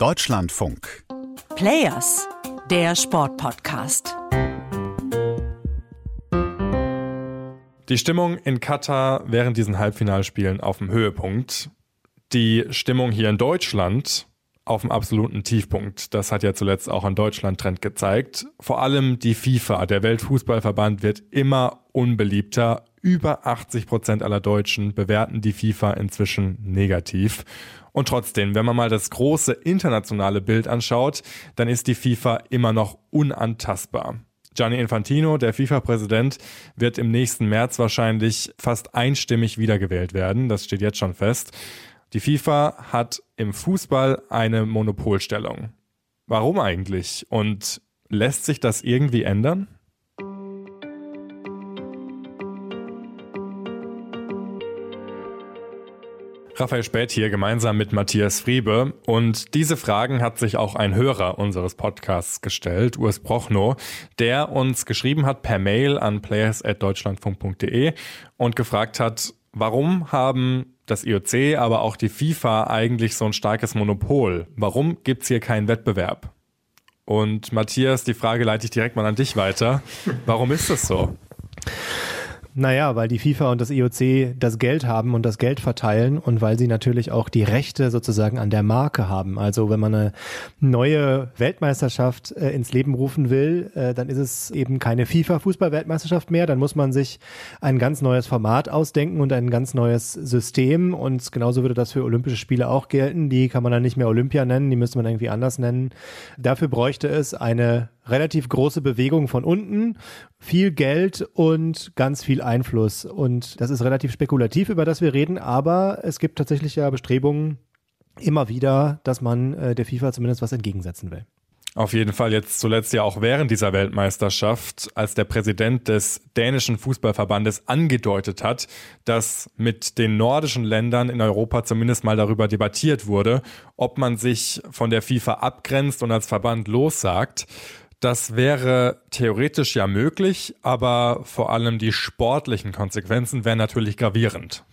Deutschlandfunk. Players, der Sportpodcast. Die Stimmung in Katar während diesen Halbfinalspielen auf dem Höhepunkt. Die Stimmung hier in Deutschland auf dem absoluten Tiefpunkt. Das hat ja zuletzt auch ein Deutschland-Trend gezeigt. Vor allem die FIFA, der Weltfußballverband, wird immer unbeliebter. Über 80 Prozent aller Deutschen bewerten die FIFA inzwischen negativ. Und trotzdem, wenn man mal das große internationale Bild anschaut, dann ist die FIFA immer noch unantastbar. Gianni Infantino, der FIFA-Präsident, wird im nächsten März wahrscheinlich fast einstimmig wiedergewählt werden. Das steht jetzt schon fest. Die FIFA hat im Fußball eine Monopolstellung. Warum eigentlich? Und lässt sich das irgendwie ändern? Raphael Späth hier gemeinsam mit Matthias Friebe. Und diese Fragen hat sich auch ein Hörer unseres Podcasts gestellt, Urs Prochnow, der uns geschrieben hat per Mail an players.deutschlandfunk.de und gefragt hat, warum haben das IOC, aber auch die FIFA eigentlich so ein starkes Monopol? Warum gibt's hier keinen Wettbewerb? Und Matthias, die Frage leite ich direkt mal an dich weiter. Warum ist das so? Naja, weil die FIFA und das IOC das Geld haben und das Geld verteilen und weil sie natürlich auch die Rechte sozusagen an der Marke haben. Also wenn man eine neue Weltmeisterschaft äh, ins Leben rufen will, äh, dann ist es eben keine FIFA-Fußball-Weltmeisterschaft mehr. Dann muss man sich ein ganz neues Format ausdenken und ein ganz neues System. Und genauso würde das für Olympische Spiele auch gelten. Die kann man dann nicht mehr Olympia nennen, die müsste man irgendwie anders nennen. Dafür bräuchte es eine relativ große Bewegung von unten, viel Geld und ganz viel Einfluss. Und das ist relativ spekulativ, über das wir reden, aber es gibt tatsächlich ja Bestrebungen immer wieder, dass man äh, der FIFA zumindest was entgegensetzen will. Auf jeden Fall jetzt zuletzt ja auch während dieser Weltmeisterschaft, als der Präsident des dänischen Fußballverbandes angedeutet hat, dass mit den nordischen Ländern in Europa zumindest mal darüber debattiert wurde, ob man sich von der FIFA abgrenzt und als Verband lossagt. Das wäre theoretisch ja möglich, aber vor allem die sportlichen Konsequenzen wären natürlich gravierend.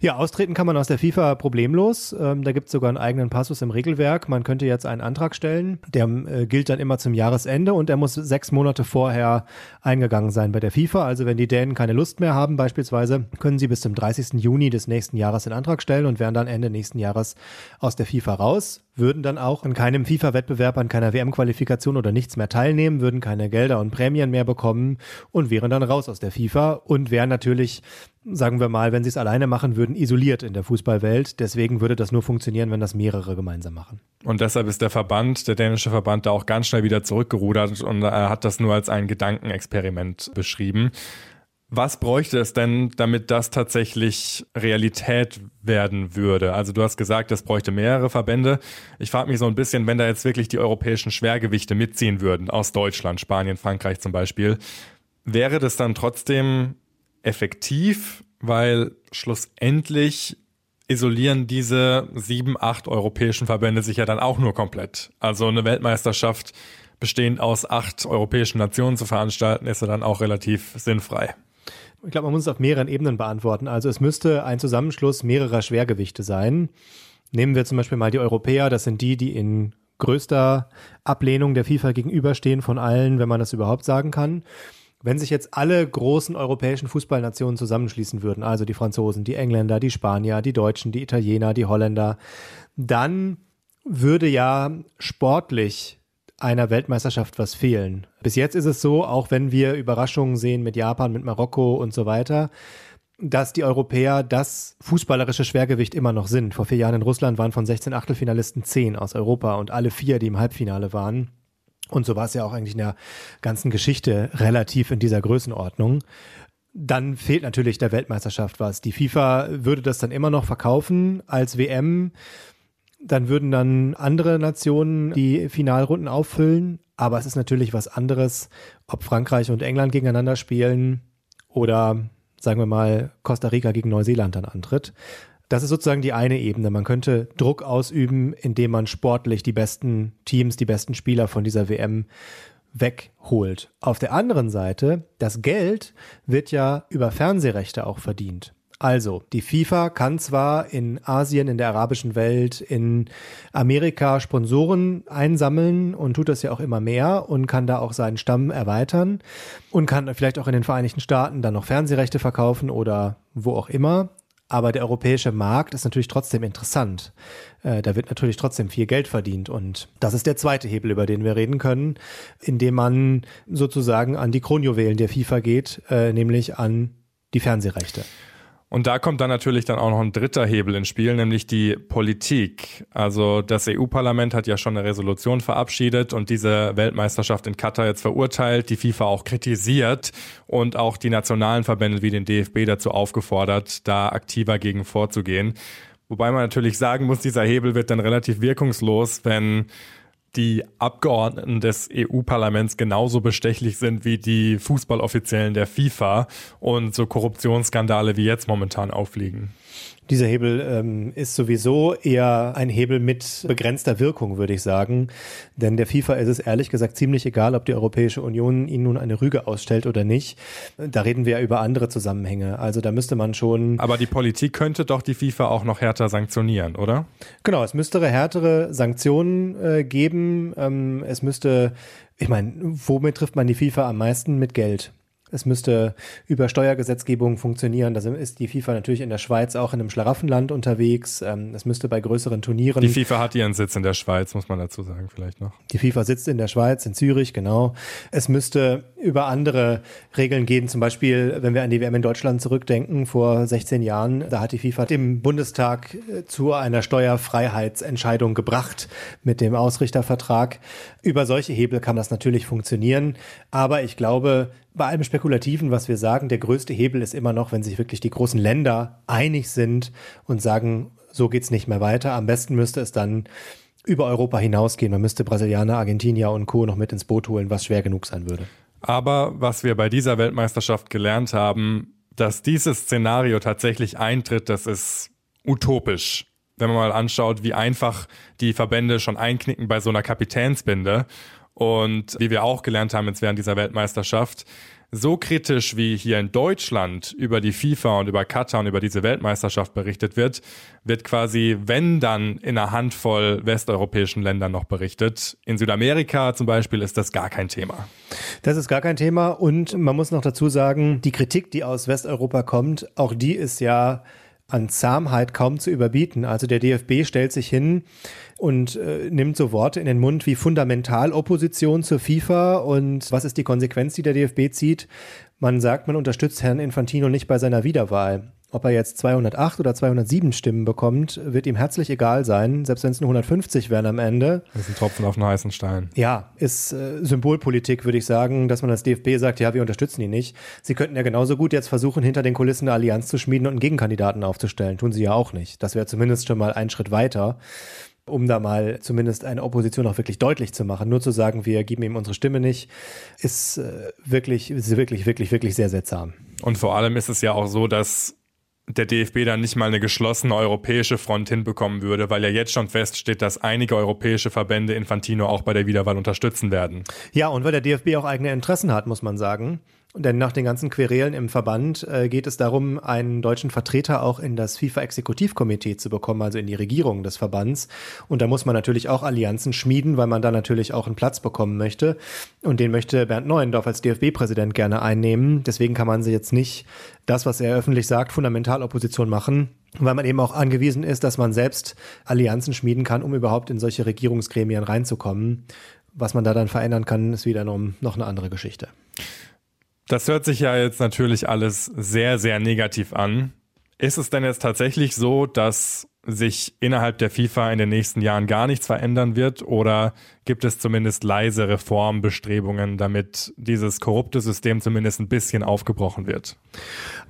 Ja, austreten kann man aus der FIFA problemlos. Ähm, da gibt es sogar einen eigenen Passus im Regelwerk. Man könnte jetzt einen Antrag stellen, der äh, gilt dann immer zum Jahresende und der muss sechs Monate vorher eingegangen sein bei der FIFA. Also wenn die Dänen keine Lust mehr haben beispielsweise, können sie bis zum 30. Juni des nächsten Jahres den Antrag stellen und wären dann Ende nächsten Jahres aus der FIFA raus würden dann auch an keinem FIFA-Wettbewerb, an keiner WM-Qualifikation oder nichts mehr teilnehmen, würden keine Gelder und Prämien mehr bekommen und wären dann raus aus der FIFA und wären natürlich, sagen wir mal, wenn sie es alleine machen würden, isoliert in der Fußballwelt. Deswegen würde das nur funktionieren, wenn das mehrere gemeinsam machen. Und deshalb ist der Verband, der dänische Verband, da auch ganz schnell wieder zurückgerudert und er hat das nur als ein Gedankenexperiment beschrieben. Was bräuchte es denn, damit das tatsächlich Realität werden würde? Also du hast gesagt, es bräuchte mehrere Verbände. Ich frage mich so ein bisschen, wenn da jetzt wirklich die europäischen Schwergewichte mitziehen würden, aus Deutschland, Spanien, Frankreich zum Beispiel, wäre das dann trotzdem effektiv? Weil schlussendlich isolieren diese sieben, acht europäischen Verbände sich ja dann auch nur komplett. Also eine Weltmeisterschaft bestehend aus acht europäischen Nationen zu veranstalten, ist ja dann auch relativ sinnfrei. Ich glaube, man muss es auf mehreren Ebenen beantworten. Also es müsste ein Zusammenschluss mehrerer Schwergewichte sein. Nehmen wir zum Beispiel mal die Europäer, das sind die, die in größter Ablehnung der FIFA gegenüberstehen von allen, wenn man das überhaupt sagen kann. Wenn sich jetzt alle großen europäischen Fußballnationen zusammenschließen würden, also die Franzosen, die Engländer, die Spanier, die Deutschen, die Italiener, die Holländer, dann würde ja sportlich einer Weltmeisterschaft was fehlen. Bis jetzt ist es so, auch wenn wir Überraschungen sehen mit Japan, mit Marokko und so weiter, dass die Europäer das fußballerische Schwergewicht immer noch sind. Vor vier Jahren in Russland waren von 16 Achtelfinalisten 10 aus Europa und alle vier, die im Halbfinale waren. Und so war es ja auch eigentlich in der ganzen Geschichte relativ in dieser Größenordnung. Dann fehlt natürlich der Weltmeisterschaft was. Die FIFA würde das dann immer noch verkaufen als WM dann würden dann andere Nationen die Finalrunden auffüllen. Aber es ist natürlich was anderes, ob Frankreich und England gegeneinander spielen oder sagen wir mal Costa Rica gegen Neuseeland dann antritt. Das ist sozusagen die eine Ebene. Man könnte Druck ausüben, indem man sportlich die besten Teams, die besten Spieler von dieser WM wegholt. Auf der anderen Seite, das Geld wird ja über Fernsehrechte auch verdient. Also, die FIFA kann zwar in Asien, in der arabischen Welt, in Amerika Sponsoren einsammeln und tut das ja auch immer mehr und kann da auch seinen Stamm erweitern und kann vielleicht auch in den Vereinigten Staaten dann noch Fernsehrechte verkaufen oder wo auch immer. Aber der europäische Markt ist natürlich trotzdem interessant. Äh, da wird natürlich trotzdem viel Geld verdient. Und das ist der zweite Hebel, über den wir reden können, indem man sozusagen an die Kronjuwelen der FIFA geht, äh, nämlich an die Fernsehrechte. Und da kommt dann natürlich dann auch noch ein dritter Hebel ins Spiel, nämlich die Politik. Also das EU-Parlament hat ja schon eine Resolution verabschiedet und diese Weltmeisterschaft in Katar jetzt verurteilt, die FIFA auch kritisiert und auch die nationalen Verbände wie den DFB dazu aufgefordert, da aktiver gegen vorzugehen. Wobei man natürlich sagen muss, dieser Hebel wird dann relativ wirkungslos, wenn die Abgeordneten des EU-Parlaments genauso bestechlich sind wie die Fußballoffiziellen der FIFA und so Korruptionsskandale wie jetzt momentan aufliegen. Dieser Hebel ähm, ist sowieso eher ein Hebel mit begrenzter Wirkung, würde ich sagen. Denn der FIFA ist es ehrlich gesagt ziemlich egal, ob die Europäische Union ihnen nun eine Rüge ausstellt oder nicht. Da reden wir ja über andere Zusammenhänge. Also da müsste man schon. Aber die Politik könnte doch die FIFA auch noch härter sanktionieren, oder? Genau, es müsste härtere Sanktionen äh, geben. Ähm, es müsste, ich meine, womit trifft man die FIFA am meisten? Mit Geld. Es müsste über Steuergesetzgebung funktionieren. Da ist die FIFA natürlich in der Schweiz auch in einem Schlaraffenland unterwegs. Ähm, es müsste bei größeren Turnieren. Die FIFA hat ihren Sitz in der Schweiz, muss man dazu sagen, vielleicht noch. Die FIFA sitzt in der Schweiz, in Zürich, genau. Es müsste über andere Regeln gehen. Zum Beispiel, wenn wir an die WM in Deutschland zurückdenken, vor 16 Jahren, da hat die FIFA dem Bundestag äh, zu einer Steuerfreiheitsentscheidung gebracht mit dem Ausrichtervertrag. Über solche Hebel kann das natürlich funktionieren. Aber ich glaube, bei allem Spekulativen, was wir sagen, der größte Hebel ist immer noch, wenn sich wirklich die großen Länder einig sind und sagen, so geht's nicht mehr weiter. Am besten müsste es dann über Europa hinausgehen. Man müsste Brasilianer, Argentinier und Co. noch mit ins Boot holen, was schwer genug sein würde. Aber was wir bei dieser Weltmeisterschaft gelernt haben, dass dieses Szenario tatsächlich eintritt, das ist utopisch. Wenn man mal anschaut, wie einfach die Verbände schon einknicken bei so einer Kapitänsbinde und wie wir auch gelernt haben jetzt während dieser Weltmeisterschaft, so kritisch wie hier in Deutschland über die FIFA und über Katar und über diese Weltmeisterschaft berichtet wird, wird quasi, wenn dann in einer Handvoll westeuropäischen Ländern noch berichtet. In Südamerika zum Beispiel ist das gar kein Thema. Das ist gar kein Thema und man muss noch dazu sagen, die Kritik, die aus Westeuropa kommt, auch die ist ja an Zahmheit kaum zu überbieten. Also der DFB stellt sich hin und äh, nimmt so Worte in den Mund wie Fundamentalopposition zur FIFA und was ist die Konsequenz, die der DFB zieht? Man sagt, man unterstützt Herrn Infantino nicht bei seiner Wiederwahl. Ob er jetzt 208 oder 207 Stimmen bekommt, wird ihm herzlich egal sein, selbst wenn es nur 150 wären am Ende. Das ist ein Tropfen auf einen heißen Stein. Ja, ist äh, Symbolpolitik, würde ich sagen, dass man als DFB sagt, ja, wir unterstützen ihn nicht. Sie könnten ja genauso gut jetzt versuchen, hinter den Kulissen eine Allianz zu schmieden und einen Gegenkandidaten aufzustellen. Tun sie ja auch nicht. Das wäre zumindest schon mal ein Schritt weiter um da mal zumindest eine Opposition auch wirklich deutlich zu machen. Nur zu sagen, wir geben ihm unsere Stimme nicht, ist äh, wirklich, ist wirklich, wirklich, wirklich sehr seltsam. Und vor allem ist es ja auch so, dass der DFB dann nicht mal eine geschlossene europäische Front hinbekommen würde, weil ja jetzt schon feststeht, dass einige europäische Verbände Infantino auch bei der Wiederwahl unterstützen werden. Ja, und weil der DFB auch eigene Interessen hat, muss man sagen. Denn nach den ganzen Querelen im Verband äh, geht es darum, einen deutschen Vertreter auch in das FIFA-Exekutivkomitee zu bekommen, also in die Regierung des Verbands. Und da muss man natürlich auch Allianzen schmieden, weil man da natürlich auch einen Platz bekommen möchte. Und den möchte Bernd Neuendorf als DFB-Präsident gerne einnehmen. Deswegen kann man sie jetzt nicht das, was er öffentlich sagt, Fundamentalopposition machen, weil man eben auch angewiesen ist, dass man selbst Allianzen schmieden kann, um überhaupt in solche Regierungsgremien reinzukommen. Was man da dann verändern kann, ist wieder noch eine andere Geschichte. Das hört sich ja jetzt natürlich alles sehr, sehr negativ an. Ist es denn jetzt tatsächlich so, dass sich innerhalb der FIFA in den nächsten Jahren gar nichts verändern wird? Oder gibt es zumindest leise Reformbestrebungen, damit dieses korrupte System zumindest ein bisschen aufgebrochen wird?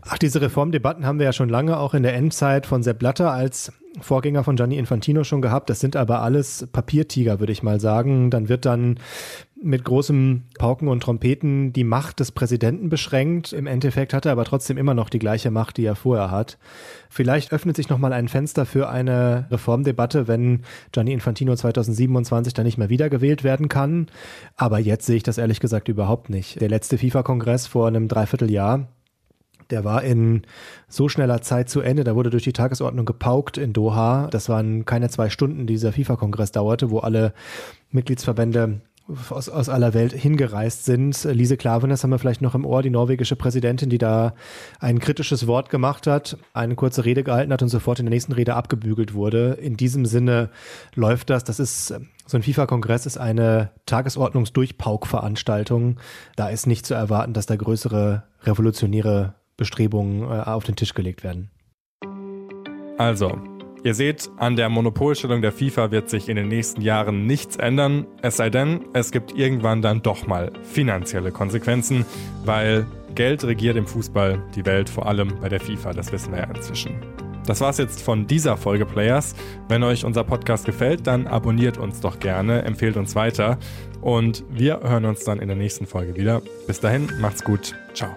Ach, diese Reformdebatten haben wir ja schon lange auch in der Endzeit von Sepp Blatter als Vorgänger von Gianni Infantino schon gehabt. Das sind aber alles Papiertiger, würde ich mal sagen. Dann wird dann mit großem Pauken und Trompeten die Macht des Präsidenten beschränkt. Im Endeffekt hat er aber trotzdem immer noch die gleiche Macht, die er vorher hat. Vielleicht öffnet sich nochmal ein Fenster für eine Reformdebatte, wenn Gianni Infantino 2027 dann nicht mehr wiedergewählt werden kann. Aber jetzt sehe ich das ehrlich gesagt überhaupt nicht. Der letzte FIFA-Kongress vor einem Dreivierteljahr Der war in so schneller Zeit zu Ende. Da wurde durch die Tagesordnung gepaukt in Doha. Das waren keine zwei Stunden, die dieser FIFA-Kongress dauerte, wo alle Mitgliedsverbände aus, aus aller Welt hingereist sind. Lise Klavenes haben wir vielleicht noch im Ohr, die norwegische Präsidentin, die da ein kritisches Wort gemacht hat, eine kurze Rede gehalten hat und sofort in der nächsten Rede abgebügelt wurde. In diesem Sinne läuft das. Das ist so ein FIFA-Kongress ist eine Tagesordnungsdurchpauk-Veranstaltung. Da ist nicht zu erwarten, dass da größere revolutionäre Bestrebungen äh, auf den Tisch gelegt werden. Also, Ihr seht, an der Monopolstellung der FIFA wird sich in den nächsten Jahren nichts ändern, es sei denn, es gibt irgendwann dann doch mal finanzielle Konsequenzen, weil Geld regiert im Fußball die Welt, vor allem bei der FIFA, das wissen wir ja inzwischen. Das war's jetzt von dieser Folge Players. Wenn euch unser Podcast gefällt, dann abonniert uns doch gerne, empfehlt uns weiter und wir hören uns dann in der nächsten Folge wieder. Bis dahin, macht's gut, ciao.